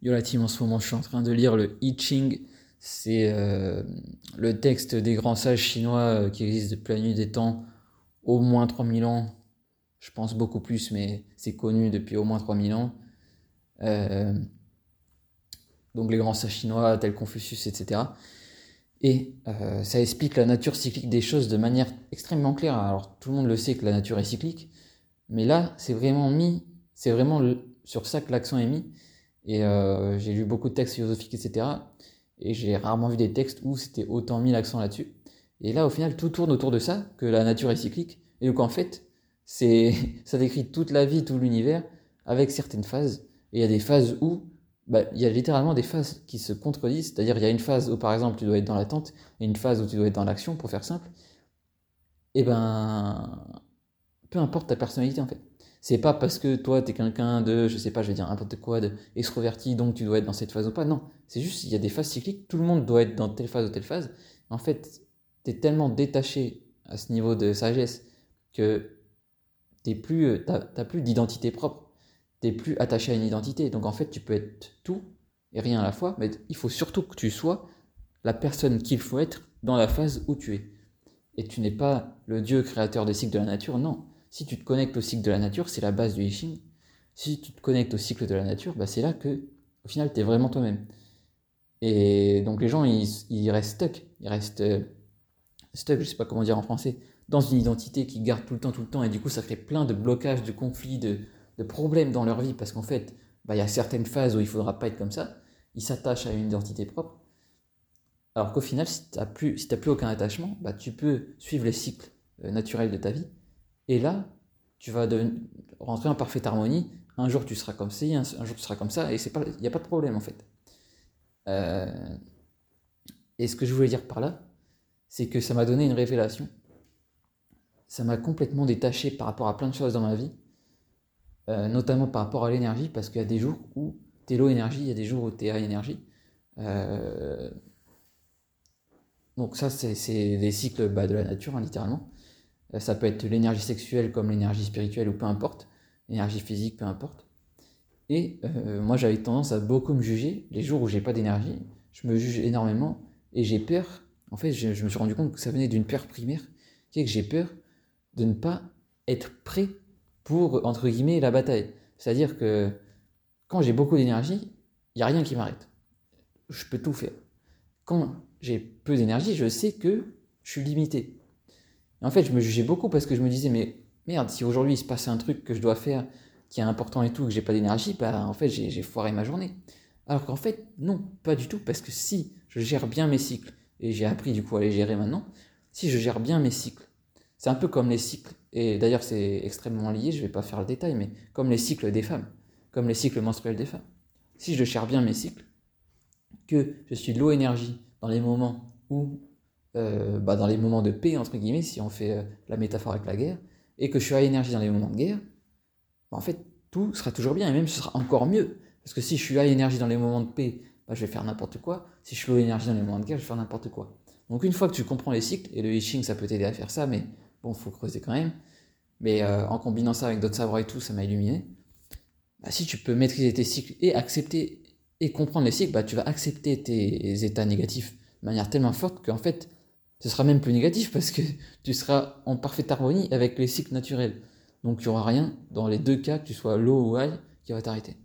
Yo la team, en ce moment je suis en train de lire le I Ching. C'est euh, le texte des grands sages chinois euh, qui existent depuis la nuit des temps, au moins 3000 ans. Je pense beaucoup plus, mais c'est connu depuis au moins 3000 ans. Euh, donc les grands sages chinois tels Confucius, etc. Et ça explique la nature cyclique des choses de manière extrêmement claire. Alors tout le monde le sait que la nature est cyclique, mais là c'est vraiment mis, c'est vraiment sur ça que l'accent est mis. Et euh, j'ai lu beaucoup de textes philosophiques, etc. Et j'ai rarement vu des textes où c'était autant mis l'accent là-dessus. Et là, au final, tout tourne autour de ça, que la nature est cyclique. Et donc, en fait, c'est, ça décrit toute la vie, tout l'univers, avec certaines phases. Et il y a des phases où, bah, il y a littéralement des phases qui se contredisent. C'est-à-dire, il y a une phase où, par exemple, tu dois être dans l'attente, et une phase où tu dois être dans l'action, pour faire simple. Et ben, peu importe ta personnalité, en fait. C'est pas parce que toi, tu es quelqu'un de, je sais pas, je vais dire n'importe quoi, de extroverti, donc tu dois être dans cette phase ou pas. Non, c'est juste, il y a des phases cycliques, tout le monde doit être dans telle phase ou telle phase. En fait, tu es tellement détaché à ce niveau de sagesse que tu plus, euh, t'as plus d'identité propre. Tu plus attaché à une identité. Donc en fait, tu peux être tout et rien à la fois, mais il faut surtout que tu sois la personne qu'il faut être dans la phase où tu es. Et tu n'es pas le Dieu créateur des cycles de la nature, non si tu te connectes au cycle de la nature, c'est la base du I Si tu te connectes au cycle de la nature, bah c'est là que, au final, tu es vraiment toi-même. Et donc les gens, ils, restent stuck. Ils restent euh, stuck, je sais pas comment dire en français, dans une identité qui garde tout le temps, tout le temps. Et du coup, ça crée plein de blocages, de conflits, de, problèmes dans leur vie. Parce qu'en fait, bah, il y a certaines phases où il faudra pas être comme ça. Ils s'attachent à une identité propre. Alors qu'au final, si tu n'as plus, si plus aucun attachement, bah, tu peux suivre les cycles euh, naturels de ta vie et là, tu vas rentrer en parfaite harmonie. Un jour, tu seras comme ci, un, jour, tu seras comme ça, et il n'y a pas de problème en fait. Euh, et ce que je voulais dire par là, c'est que ça m'a donné une révélation. Ça m'a complètement détaché par rapport à plein de choses dans ma vie, euh, notamment par rapport à l'énergie, parce qu'il y a des jours où tu es low énergie, il y a des jours où tu es high énergie. Euh, donc ça, c'est des cycles de la nature, hein, littéralement. Euh, ça peut être l'énergie sexuelle comme l'énergie spirituelle ou peu importe, l'énergie physique, peu importe. Et euh, moi j'avais tendance à beaucoup me juger. Les jours où j'ai pas d'énergie, je me juge énormément et j'ai peur. En fait, je, me suis rendu compte que ça venait d'une peur primaire, qui est que j'ai peur de ne pas être prêt pour, entre guillemets, la bataille. C'est-à-dire que quand j'ai beaucoup d'énergie, il n'y a rien qui m'arrête. Je peux tout faire. Quand j'ai peu d'énergie, je sais que je suis limité en fait, je me jugeais beaucoup parce que je me disais, mais merde, si aujourd'hui il se passe un truc que je dois faire qui est important et tout, que j'ai pas d'énergie, bah en fait j'ai foiré ma journée. Alors qu'en fait, non, pas du tout, parce que si je gère bien mes cycles, et j'ai appris du coup à les gérer maintenant, si je gère bien mes cycles, c'est un peu comme les cycles, et d'ailleurs c'est extrêmement lié, je vais pas faire le détail, mais comme les cycles des femmes, comme les cycles menstruels des femmes. Si je gère bien mes cycles, que je suis de low énergie dans les moments où euh, bah, dans les moments de paix, entre guillemets, si on fait euh, la métaphore avec la guerre, et que je suis à énergie dans les moments de guerre, bah, en fait, tout sera toujours bien, et même ce sera encore mieux. Parce que si je suis à énergie dans les moments de paix, bah, je vais faire n'importe quoi. Si je suis à énergie dans les moments de guerre, je vais faire n'importe quoi. Donc une fois que tu comprends les cycles, et le I ça peut t'aider à faire ça, mais bon, faut creuser quand même. Mais euh, en combinant ça avec d'autres savoirs et tout, ça m'a illuminé. Bah, si tu peux maîtriser tes cycles et accepter et comprendre les cycles, bah, tu vas accepter tes états négatifs de manière tellement forte qu'en fait, ce sera même plus négatif parce que tu seras en parfaite harmonie avec les cycles naturels. Donc il n'y aura rien dans les deux cas, que tu sois low ou high, qui va t'arrêter.